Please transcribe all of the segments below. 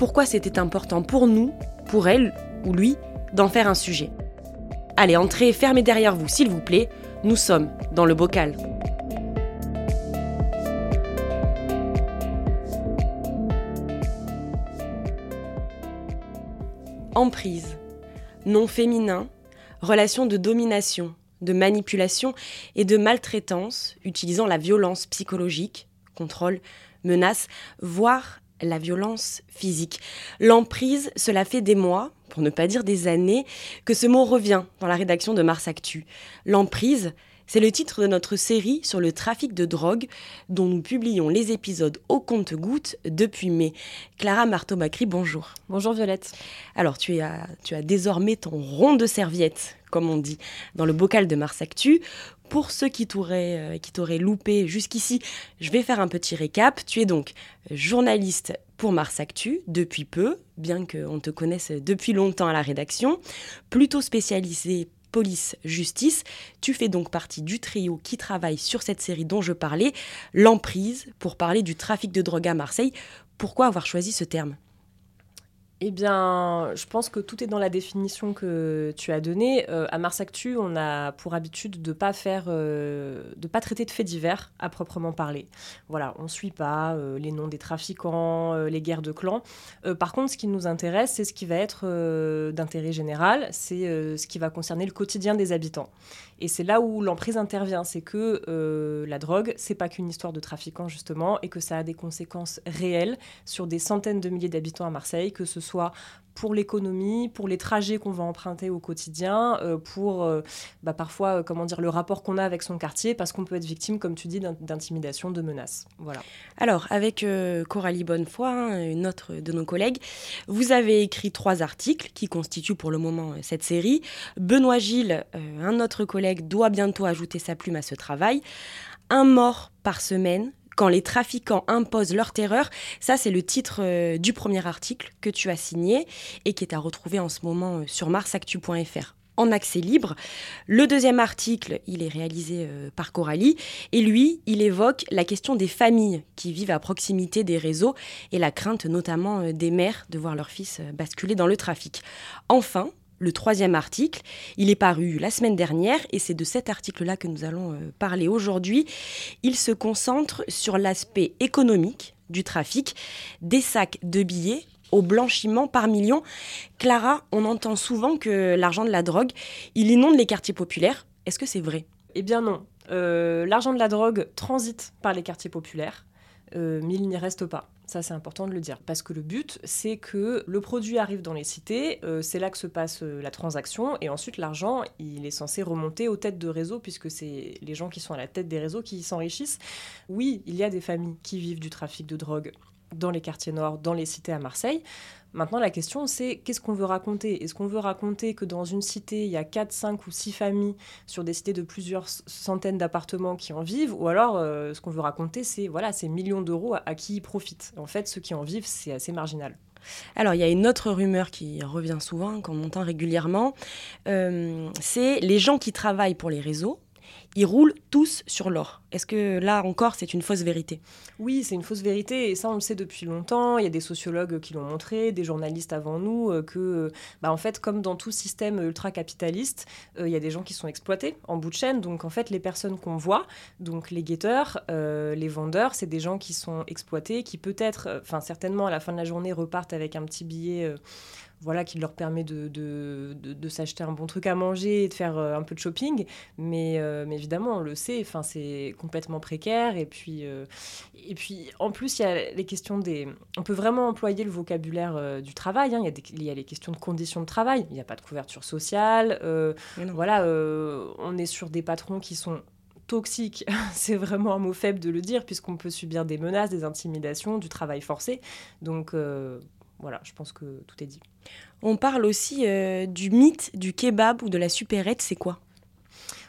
pourquoi c'était important pour nous, pour elle ou lui, d'en faire un sujet. Allez, entrez, fermez derrière vous, s'il vous plaît. Nous sommes dans le bocal. Emprise. Nom féminin. Relation de domination, de manipulation et de maltraitance utilisant la violence psychologique, contrôle, menace, voire la violence physique. L'emprise, cela fait des mois, pour ne pas dire des années, que ce mot revient dans la rédaction de Mars Actu. L'emprise, c'est le titre de notre série sur le trafic de drogue dont nous publions les épisodes au compte-gouttes depuis mai. Clara Marteau-Macri, bonjour. Bonjour Violette. Alors, tu as, tu as désormais ton rond de serviette, comme on dit, dans le bocal de Mars Actu. Pour ceux qui t'auraient, euh, qui t'auraient loupé jusqu'ici, je vais faire un petit récap. Tu es donc journaliste pour Mars Actu depuis peu, bien qu'on te connaisse depuis longtemps à la rédaction, plutôt spécialisé police-justice. Tu fais donc partie du trio qui travaille sur cette série dont je parlais, l'emprise, pour parler du trafic de drogue à Marseille. Pourquoi avoir choisi ce terme? Eh bien, je pense que tout est dans la définition que tu as donnée. Euh, à Mars Actu, on a pour habitude de pas faire, euh, de pas traiter de faits divers à proprement parler. Voilà, on suit pas euh, les noms des trafiquants, les guerres de clans. par contre, ce qui nous intéresse, c'est ce qui va être d'intérêt général, c'est ce qui va concerner le quotidien des habitants. Et c'est là où l'emprise intervient, c'est que la drogue, c'est pas qu'une histoire de trafiquants justement, et que ça a des conséquences réelles sur des centaines de milliers d'habitants à Marseille, que ce soit pour l'économie, pour les trajets qu'on va emprunter au quotidien, euh, pour euh, bah, parfois, comment dire, le rapport qu'on a avec son quartier, parce qu'on peut être victime, comme tu dis, d'intimidation, de menaces. Voilà. Alors, avec Coralie Bonnefoy, hein, une autre de nos collègues, vous avez écrit trois articles qui constituent pour le moment cette série. Benoît Gilles, un autre collègue, doit bientôt ajouter sa plume à ce travail. Un mort par semaine quand les trafiquants imposent leur terreur. Ça, c'est le titre euh, du premier article que tu as signé et qui est à retrouver en ce moment euh, sur marsactu.fr en accès libre. Le deuxième article, il est réalisé euh, par Coralie et lui, il évoque la question des familles qui vivent à proximité des réseaux et la crainte notamment des mères de voir leur fils basculer dans le trafic. Enfin, le troisième article. Il est paru la semaine dernière et c'est de cet article-là que nous allons euh, parler aujourd'hui. Il se concentre sur l'aspect économique du trafic, des sacs de billets au blanchiment par million. Clara, on entend souvent que l'argent de la drogue, il inonde les quartiers populaires. Est-ce que c'est vrai? Eh bien non. Euh, l'argent de la drogue transite par les quartiers populaires, euh, mais il n'y reste pas. Ça, c'est important de le dire. Parce que le but, c'est que le produit arrive dans les cités, euh, c'est là que se passe euh, la transaction, et ensuite, l'argent, il est censé remonter aux têtes de réseau, puisque c'est les gens qui sont à la tête des réseaux qui s'enrichissent. Oui, il y a des familles qui vivent du trafic de drogue dans les quartiers nord, dans les cités à Marseille. Maintenant, la question, c'est qu'est-ce qu'on veut raconter? Est-ce qu'on veut raconter que dans une cité, il y a 4, 5 ou 6 familles sur des cités de plusieurs centaines d'appartements qui en vivent? Ou alors, euh, ce qu'on veut raconter, c'est voilà, ces millions d'euros à, qui ils profitent? En fait, ceux qui en vivent, c'est assez marginal. Alors, il y a une autre rumeur qui revient souvent, qu'on entend régulièrement. Euh, c'est les gens qui travaillent pour les réseaux ils roulent tous sur l'or. Est-ce que là encore, c'est une fausse vérité? Oui, c'est une fausse vérité, et ça, on le sait depuis longtemps. Il y a des sociologues qui l'ont montré, des journalistes avant nous, euh, que, bah, en fait, comme dans tout système ultra-capitaliste, euh, il y a des gens qui sont exploités en bout de chaîne. Donc, en fait, les personnes qu'on voit, donc les guetteurs, euh, les vendeurs, c'est des gens qui sont exploités, qui peut-être, enfin, certainement, à la fin de la journée, repartent avec un petit billet voilà, qui leur permet de, de, de, s'acheter un bon truc à manger et de faire euh, un peu de shopping. Mais, euh, mais évidemment, on le sait, c'est complètement précaire. Et puis, euh, et puis, en plus, il y a les questions des... On peut vraiment employer le vocabulaire du travail. Hein. Il, y a des, il y a les questions de conditions de travail. Il n'y a pas de couverture sociale. voilà, on est sur des patrons qui sont toxiques, c'est vraiment un mot faible de le dire, puisqu'on peut subir des menaces, des intimidations, du travail forcé. Donc voilà, je pense que tout est dit. On parle aussi euh, du mythe du kebab ou de la supérette, c'est quoi?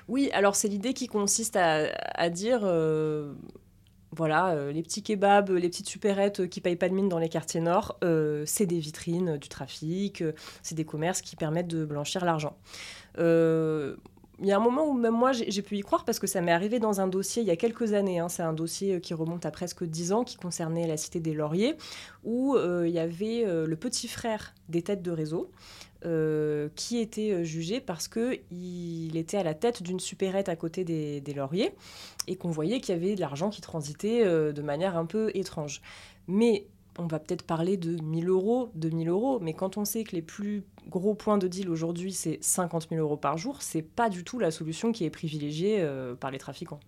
Oui, alors c'est l'idée qui consiste à, dire, euh, voilà, euh, les petits kebabs, les petites supérettes qui payent pas de mine dans les quartiers nord, c'est des vitrines du trafic, c'est des commerces qui permettent de blanchir l'argent il y a un moment où même moi j'ai pu y croire parce que ça m'est arrivé dans un dossier il y a quelques années. Hein. c'est un dossier euh, qui remonte à presque dix ans qui concernait la cité des Lauriers où euh, il y avait euh, le petit frère des têtes de réseau. qui était jugé parce qu'il était à la tête d'une supérette à côté des, des Lauriers et qu'on voyait qu'il y avait de l'argent qui transitait de manière un peu étrange. Mais on va peut-être parler de 1000 euros, 2000 euros, mais quand on sait que les plus gros points de deal aujourd'hui, c'est 50 000 euros par jour, c'est pas du tout la solution qui est privilégiée euh, par les trafiquants.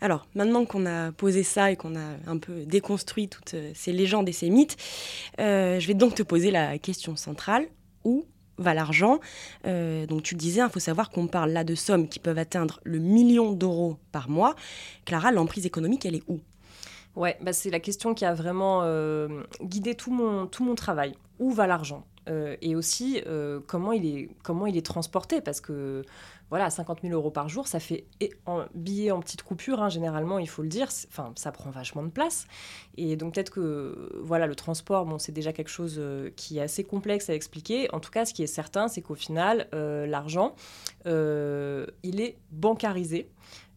Alors, maintenant qu'on a posé ça et qu'on a un peu déconstruit toutes euh, ces légendes et ces mythes, euh, je vais donc te poser la question centrale. Où va l'argent? Donc, tu le disais, il hein, faut savoir qu'on parle là de sommes qui peuvent atteindre le million d'euros par mois. Clara, l'emprise économique, elle est où? Ouais, bah c'est la question qui a vraiment euh, guidé tout mon, tout mon travail. Où va l'argent euh, Et aussi, euh, comment, il est, comment il est transporté? Parce que, voilà, 50 000 euros par jour, ça fait en billets en petite coupure, hein, généralement, il faut le dire. Enfin, ça prend vachement de place. Et donc, peut-être que, voilà, le transport, bon, c'est déjà quelque chose qui est assez complexe à expliquer. En tout cas, ce qui est certain, c'est qu'au final, l'argent, il est bancarisé.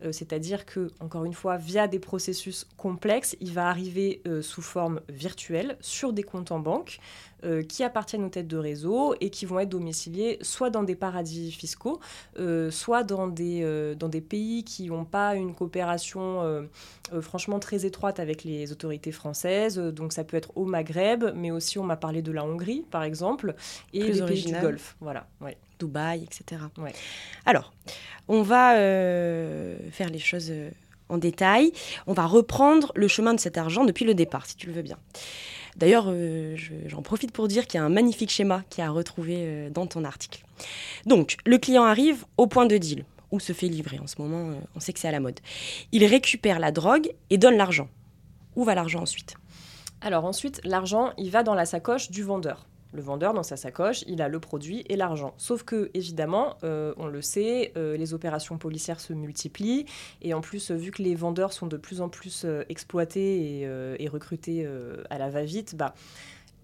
Euh, c'est-à-dire que, encore une fois, via des processus complexes, il va arriver euh, sous forme virtuelle sur des comptes en banque euh, qui appartiennent aux têtes de réseau et qui vont être domiciliés soit dans des paradis fiscaux, soit dans des, dans des pays qui n'ont pas une coopération franchement très étroite avec les autorités françaises. Donc ça peut être au Maghreb, mais aussi on m'a parlé de la Hongrie, par exemple, et des pays du Golfe. Voilà, ouais. Dubaï, etc. Alors, on va euh, faire les choses euh, en détail. On va reprendre le chemin de cet argent depuis le départ, si tu le veux bien. D'ailleurs, euh, j'en profite pour dire qu'il y a un magnifique schéma qui a retrouvé dans ton article. Donc, le client arrive au point de deal, où se fait livrer. En ce moment, on sait que c'est à la mode. Il récupère la drogue et donne l'argent. Où va l'argent ensuite? Alors ensuite, l'argent, il va dans la sacoche du vendeur. Le vendeur, dans sa sacoche, il a le produit et l'argent. Sauf que, évidemment, euh, on le sait, euh, les opérations policières se multiplient. Et en plus, vu que les vendeurs sont de plus en plus euh, exploités et, recrutés à la va-vite, bah,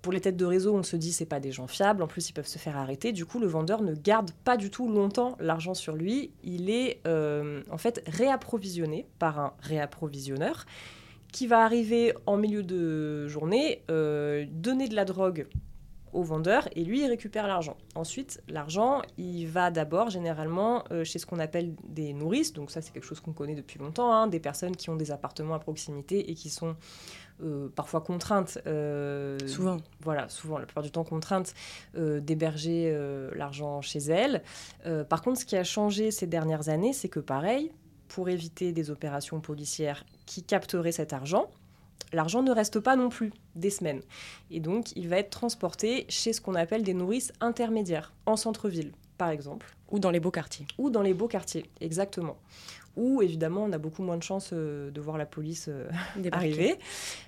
pour les têtes de réseau, on se dit c'est pas des gens fiables. En plus, ils peuvent se faire arrêter. Du coup, le vendeur ne garde pas du tout longtemps l'argent sur lui. Il est en fait réapprovisionné par un réapprovisionneur qui va arriver en milieu de journée, donner de la drogue au vendeur et lui, il récupère l'argent. Ensuite, l'argent, il va d'abord généralement euh, chez ce qu'on appelle des nourrices. Donc ça, c'est quelque chose qu'on connaît depuis longtemps, hein, des personnes qui ont des appartements à proximité et qui sont euh, parfois contraintes. Euh, souvent. Voilà, souvent, la plupart du temps contraintes d'héberger l'argent chez elles. par contre, ce qui a changé ces dernières années, c'est que pareil, pour éviter des opérations policières qui capteraient cet argent, l'argent ne reste pas non plus des semaines. Et donc, il va être transporté chez ce qu'on appelle des nourrices intermédiaires, en centre-ville, par exemple. Ou dans les beaux quartiers. Ou dans les beaux quartiers, exactement. Où, évidemment, on a beaucoup moins de chances euh, de voir la police euh, arriver.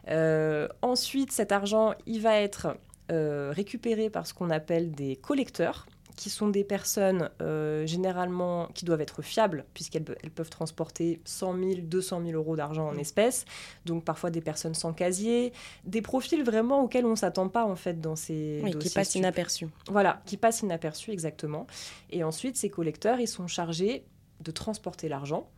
Euh, ensuite, cet argent, il va être récupéré par ce qu'on appelle des collecteurs qui sont des personnes euh, généralement qui doivent être fiables, puisqu'elles elles peuvent transporter 100 000, 200 000 euros d'argent en mm. espèces, donc parfois des personnes sans casier, des profils vraiment auxquels on ne s'attend pas en fait dans ces oui, qui passent inaperçus. Voilà, qui passent inaperçus exactement. Et ensuite, ces collecteurs, ils sont chargés de transporter l'argent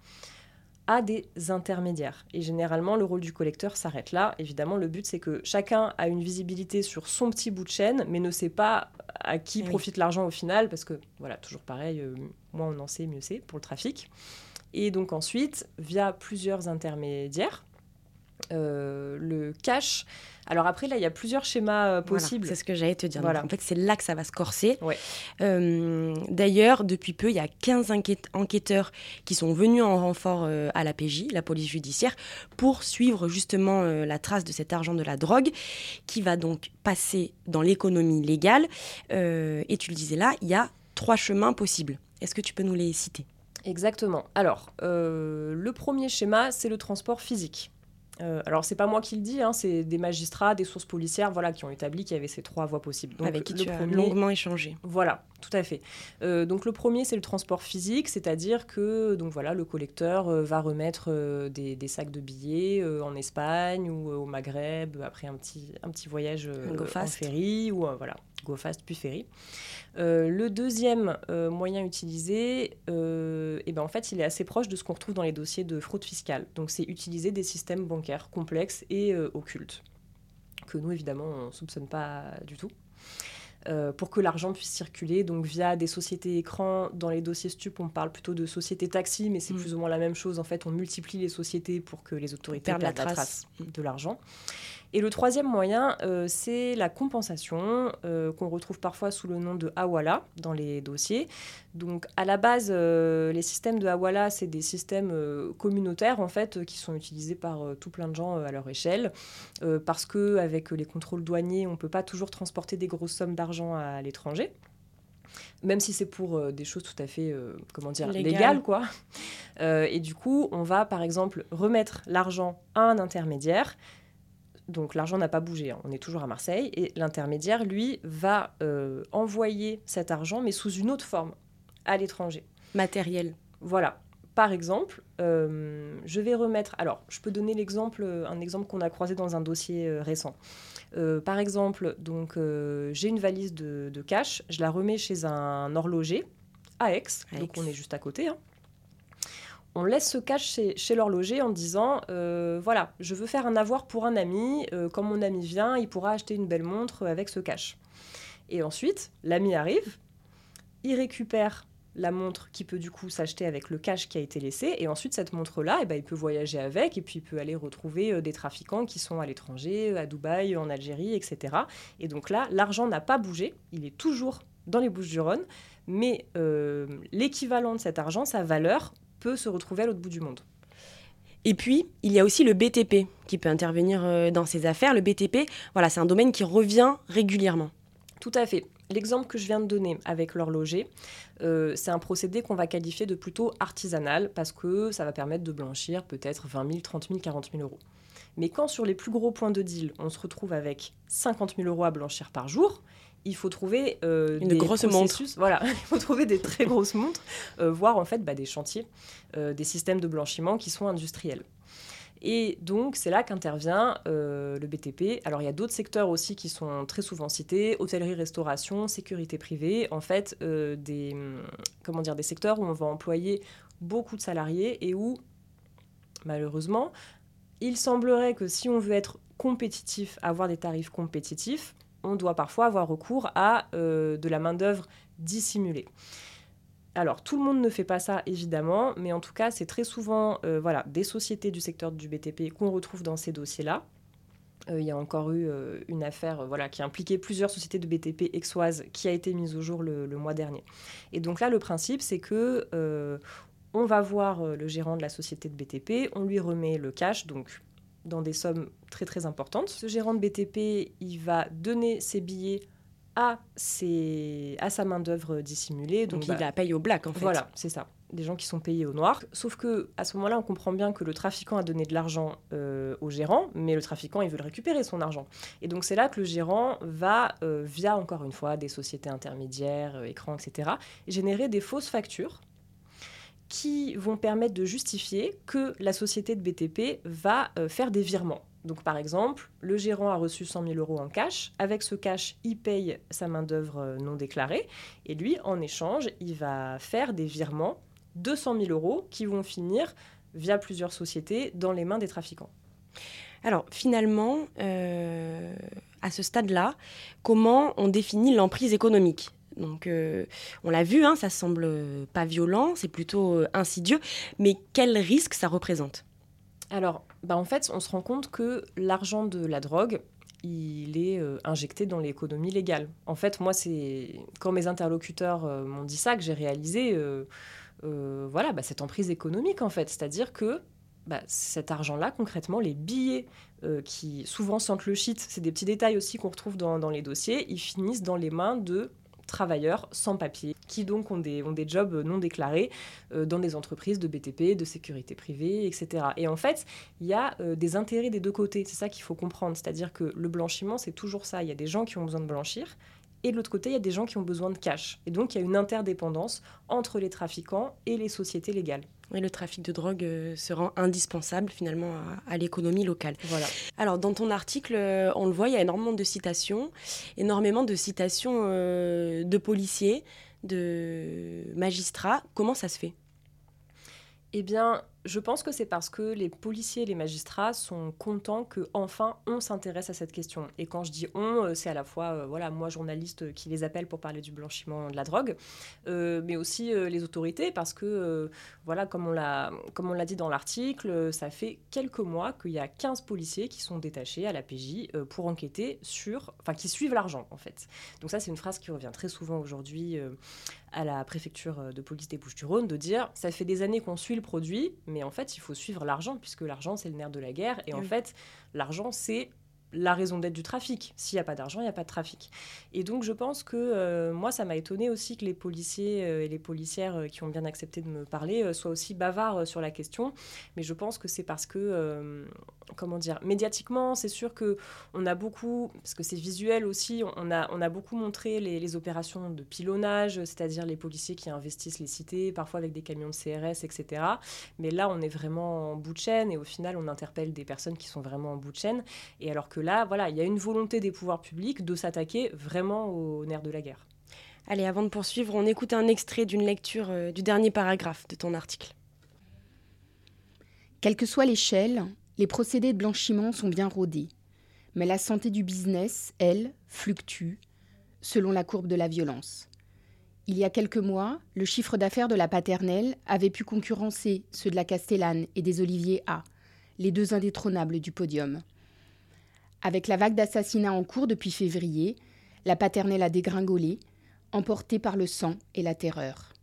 à des intermédiaires. Et généralement, le rôle du collecteur s'arrête là. Évidemment, le but, c'est que chacun a une visibilité sur son petit bout de chaîne, mais ne sait pas à qui Oui. profite l'argent au final, parce que, voilà, toujours pareil, euh, moins on en sait, mieux c'est pour le trafic. Et donc ensuite, via plusieurs intermédiaires, le cash. Alors après, là, il y a plusieurs schémas euh, Voilà, possibles. c'est ce que j'allais te dire. Voilà. Donc, en fait, c'est là que ça va se corser. Ouais. Euh, D'ailleurs, depuis peu, il y a 15 enquête- enquêteurs qui sont venus en renfort euh, à la PJ, la police judiciaire, pour suivre justement euh, la trace de cet argent de la drogue qui va donc passer dans l'économie légale. Euh, et tu le disais là, il y a trois chemins possibles. Est-ce que tu peux nous les citer? Exactement. Alors, euh, le premier schéma, c'est le transport physique. Euh, alors, c'est pas moi qui le dis, hein, c'est des magistrats, des sources policières, voilà, qui ont établi qu'il y avait ces trois voies possibles. Donc, avec qui le tu as longuement échangé Voilà, tout à fait. Euh, donc le premier, c'est le transport physique, c'est-à-dire que donc voilà, le collecteur euh, va remettre euh, des, des sacs de billets en Espagne ou au Maghreb après un petit, un petit voyage en ferry ou voilà, go fast puis ferry. Le deuxième moyen utilisé, euh, eh ben en fait, il est assez proche de ce qu'on retrouve dans les dossiers de fraude fiscale. Donc c'est utiliser des systèmes bancaires complexes et occultes que nous évidemment on soupçonne pas du tout euh, pour que l'argent puisse circuler, donc via des sociétés écrans. Dans les dossiers stup, on parle plutôt de sociétés taxi, mais c'est Mm. plus ou moins la même chose. En fait, on multiplie les sociétés pour que les autorités perdent la la trace. trace, de l'argent. Et le troisième moyen, euh, c'est la compensation, euh, qu'on retrouve parfois sous le nom de Hawala dans les dossiers. Donc, à la base, euh, les systèmes de Hawala, c'est des systèmes communautaires, en fait, qui sont utilisés par tout plein de gens à leur échelle. Parce que avec les contrôles douaniers, on ne peut pas toujours transporter des grosses sommes d'argent à l'étranger. Même si c'est pour euh, des choses tout à fait, euh, comment dire, Légales. légales, quoi. Euh, et du coup, on va, par exemple, remettre l'argent à un intermédiaire. Donc l'argent n'a pas bougé, hein, on est toujours à Marseille. Et l'intermédiaire, lui, va euh, envoyer cet argent, mais sous une autre forme, à l'étranger. matériel. Voilà. Par exemple, euh, je vais remettre. Alors, je peux donner l'exemple, euh, un exemple qu'on a croisé dans un dossier euh, récent. Par exemple, donc j'ai une valise de, de cash, je la remets chez un horloger à Aix, À donc on est juste à côté. hein. On laisse ce cash chez, l'horloger en disant euh, voilà, je veux faire un avoir pour un ami. euh, quand mon ami vient, il pourra acheter une belle montre avec ce cash. Et ensuite, l'ami arrive, il récupère la montre qui peut du coup s'acheter avec le cash qui a été laissé. Et ensuite, cette montre-là, eh ben, il peut voyager avec et puis il peut aller retrouver euh, des trafiquants qui sont à l'étranger, à Dubaï, en Algérie, etc. Et donc là, l'argent n'a pas bougé, il est toujours dans les Bouches-du-Rhône, mais euh, l'équivalent de cet argent, sa valeur, peut se retrouver à l'autre bout du monde. Et puis, il y a aussi le BTP qui peut intervenir euh, dans ces affaires. Le BTP, voilà, c'est un domaine qui revient régulièrement. Tout à fait. L'exemple que je viens de donner avec l'horloger, euh, c'est un procédé qu'on va qualifier de plutôt artisanal parce que ça va permettre de blanchir peut-être 20 000, 30 000, 40 000 euros. Mais quand sur les plus gros points de deal, on se retrouve avec 50 000 euros à blanchir par jour, il faut trouver euh, Une des grosse processus- Voilà, il faut trouver des très grosses montres, euh, voire en fait bah, des chantiers, euh, des systèmes de blanchiment qui sont industriels. Et donc, c'est là qu'intervient euh, le BTP. Alors, il y a d'autres secteurs aussi qui sont très souvent cités hôtellerie, restauration, sécurité privée. En fait, euh, des, hum, comment dire, des secteurs où on va employer beaucoup de salariés et où, malheureusement, il semblerait que si on veut être compétitif, avoir des tarifs compétitifs, on doit parfois avoir recours à euh, de la main-d'œuvre dissimulée. Alors, tout le monde ne fait pas ça, évidemment, mais en tout cas, c'est très souvent euh, voilà, des sociétés du secteur du BTP qu'on retrouve dans ces dossiers-là. Euh, il y a encore eu une affaire voilà, qui impliquait plusieurs sociétés de BTP exoises qui a été mise au jour le, le mois dernier. Et donc là, le principe, c'est que on va voir le gérant de la société de BTP, on lui remet le cash, donc dans des sommes très très importantes. Ce gérant de BTP, il va donner ses billets à, ses, à sa main-d'œuvre dissimulée. Donc, bah, il la paye au black, en fait. voilà, c'est ça. Des gens qui sont payés au noir. Sauf que à ce moment-là, on comprend bien que le trafiquant a donné de l'argent euh, au gérant, mais le trafiquant, il veut le récupérer, son argent. Et donc, c'est là que le gérant va, euh, via encore une fois des sociétés intermédiaires, euh, écrans, etc., générer des fausses factures qui vont permettre de justifier que la société de BTP va euh, faire des virements. Donc, par exemple, le gérant a reçu 100 000 euros en cash. Avec ce cash, il paye sa main-d'œuvre euh, non déclarée. Et lui, en échange, il va faire des virements 200 000 euros qui vont finir via plusieurs sociétés dans les mains des trafiquants. Alors finalement, euh, à ce stade-là, comment on définit l'emprise économique? Donc, euh, on l'a vu, hein, ça semble pas violent, c'est plutôt euh, insidieux, mais quel risque ça représente? Alors, bah en fait, on se rend compte que l'argent de la drogue, il est injecté dans l'économie légale. En fait, moi, c'est quand mes interlocuteurs m'ont dit ça que j'ai réalisé, voilà, bah, cette emprise économique en fait, c'est-à-dire que bah, cet argent-là, concrètement, les billets euh, qui souvent sentent le shit, c'est des petits détails aussi qu'on retrouve dans, les dossiers, ils finissent dans les mains de travailleurs sans papier, qui donc ont des, ont des jobs non déclarés euh, dans des entreprises de BTP, de sécurité privée, etc. Et en fait, il y a euh, des intérêts des deux côtés, c'est ça qu'il faut comprendre, c'est-à-dire que le blanchiment, c'est toujours ça, il y a des gens qui ont besoin de blanchir, et de l'autre côté, il y a des gens qui ont besoin de cash. Et donc, il y a une interdépendance entre les trafiquants et les sociétés légales. Oui, le trafic de drogue euh, se rend indispensable finalement à, l'économie locale. Voilà. Alors, dans ton article, euh, on le voit, il y a énormément de citations, énormément de citations euh, de policiers, de magistrats. Comment ça se fait? Eh bien, je pense que c'est parce que les policiers et les magistrats sont contents que enfin on s'intéresse à cette question. Et quand je dis on, euh, c'est à la fois euh, voilà moi journaliste qui les appelle pour parler du blanchiment de la drogue, euh, mais aussi les autorités parce que voilà comme on l'a comme on l'a dit dans l'article, ça fait quelques mois qu'il y a 15 policiers qui sont détachés à la PJ pour enquêter sur enfin qui suivent l'argent en fait. Donc ça c'est une phrase qui revient très souvent aujourd'hui à la préfecture de police des Bouches-du-Rhône de dire ça fait des années qu'on suit le produit mais en fait, il faut suivre l'argent, puisque l'argent, c'est le nerf de la guerre. Et en fait, l'argent, c'est la raison d'être du trafic. S'il n'y a pas d'argent, il n'y a pas de trafic. Et donc je pense que euh, moi, ça m'a étonné aussi que les policiers euh, et les policières euh, qui ont bien accepté de me parler soient aussi bavards sur la question. Mais je pense que c'est parce que, comment dire, médiatiquement, c'est sûr que on a beaucoup, parce que c'est visuel aussi, on a, on a beaucoup montré les, les opérations de pilonnage, c'est-à-dire les policiers qui investissent les cités, parfois avec des camions de CRS, etc. Mais là, on est vraiment en bout de chaîne et au final, on interpelle des personnes qui sont vraiment en bout de chaîne. Et alors que là, voilà, il y a une volonté des pouvoirs publics de s'attaquer vraiment au nerf de la guerre. Allez, avant de poursuivre, on écoute un extrait d'une lecture euh, du dernier paragraphe de ton article. Quelle que soit l'échelle, les procédés de blanchiment sont bien rodés. Mais la santé du business, elle, fluctue selon la courbe de la violence. Il y a quelques mois, le chiffre d'affaires de la paternelle avait pu concurrencer ceux de la Castellane et des Oliviers A, les deux indétrônables du podium. Avec la vague d'assassinats en cours depuis février, la paternelle a dégringolé, emportée par le sang et la terreur.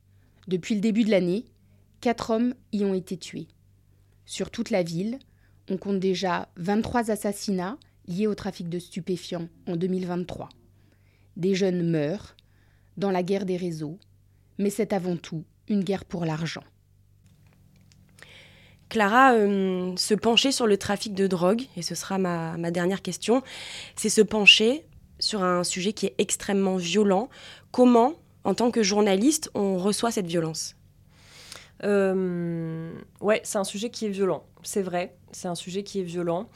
Depuis le début de l'année, quatre hommes y ont été tués. Sur toute la ville, on compte déjà 23 assassinats liés au trafic de stupéfiants en 2023. Des jeunes meurent dans la guerre des réseaux, mais c'est avant tout une guerre pour l'argent. Clara, euh, se pencher sur le trafic de drogue, et ce sera ma, dernière question, c'est se pencher sur un sujet qui est extrêmement violent. Comment, en tant que journaliste, on reçoit cette violence? Euh, Ouais, c'est un sujet qui est violent, c'est vrai, c'est un sujet qui est violent.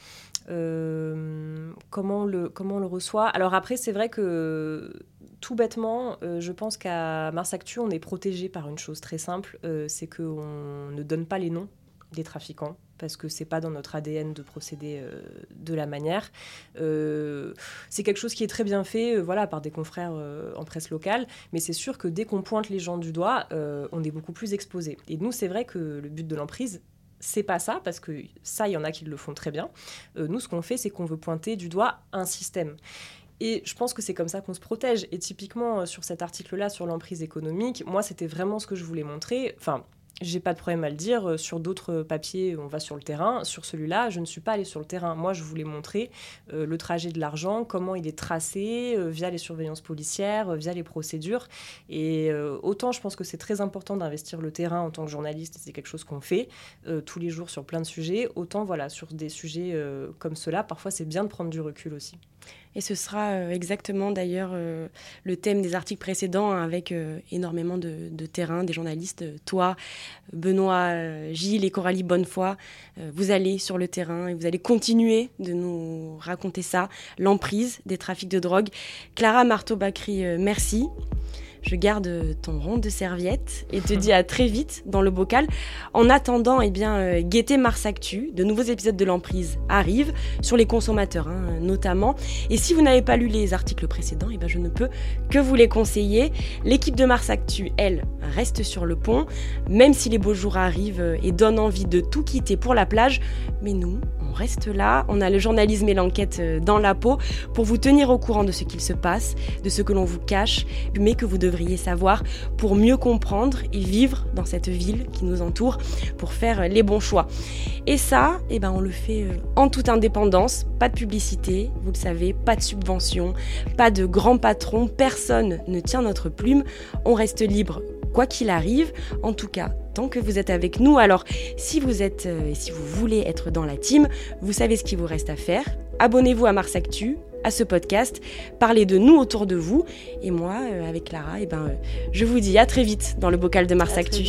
Euh, comment, le, comment on le reçoit? Alors après, c'est vrai que tout bêtement, je pense qu'à Mars Actu, on est protégé par une chose très simple, c'est qu'on ne donne pas les noms des trafiquants parce que c'est pas dans notre ADN de procéder euh, de la manière. Euh, c'est quelque chose qui est très bien fait, euh, voilà, par des confrères en presse locale, mais c'est sûr que dès qu'on pointe les gens du doigt, on est beaucoup plus exposé. Et nous, c'est vrai que le but de l'emprise, c'est pas ça, parce que ça, il y en a qui le font très bien. nous, ce qu'on fait, c'est qu'on veut pointer du doigt un système. Et je pense que c'est comme ça qu'on se protège. Et typiquement, sur cet article-là, sur l'emprise économique, moi, c'était vraiment ce que je voulais montrer. Enfin, j'ai pas de problème à le dire. Euh, sur d'autres papiers, on va sur le terrain. Sur celui-là, je ne suis pas allée sur le terrain. Moi, je voulais montrer euh, le trajet de l'argent, comment il est tracé euh, via les surveillances policières, via les procédures. Et autant, je pense que c'est très important d'investir le terrain en tant que journaliste. C'est quelque chose qu'on fait tous les jours sur plein de sujets. Autant, voilà, sur des sujets comme cela, parfois, c'est bien de prendre du recul aussi. Et ce sera euh, exactement d'ailleurs euh, le thème des articles précédents avec euh, énormément de, terrain, des journalistes. Toi, Benoît, Gilles et Coralie Bonnefoy, vous allez sur le terrain et vous allez continuer de nous raconter ça, l'emprise des trafics de drogue. Clara Marteau-Bacry, merci. Je garde ton rond de serviette et te dis à très vite dans le bocal. En attendant, eh bien, euh, guettez Mars Actu. De nouveaux épisodes de l'emprise arrivent sur les consommateurs, hein, notamment. Et si vous n'avez pas lu les articles précédents, eh bien, je ne peux que vous les conseiller. L'équipe de Mars Actu, elle, reste sur le pont, même si les beaux jours arrivent et donnent envie de tout quitter pour la plage. Mais nous, on reste là. On a le journalisme et l'enquête euh, dans la peau pour vous tenir au courant de ce qu'il se passe, de ce que l'on vous cache, mais que vous devriez savoir pour mieux comprendre et vivre dans cette ville qui nous entoure, pour faire les bons choix. Et ça, eh ben, on le fait euh, en toute indépendance, pas de publicité, vous le savez, pas de subvention, pas de grands patrons, personne ne tient notre plume, on reste libre quoi qu'il arrive. En tout cas, tant que vous êtes avec nous. Alors, si vous êtes, euh, si vous voulez être dans la team, vous savez ce qu'il vous reste à faire. Abonnez-vous à Mars Actu, à ce podcast, parlez de nous autour de vous. Et moi, euh, avec Clara, eh ben, euh, je vous dis à très vite dans le bocal de Mars Actu.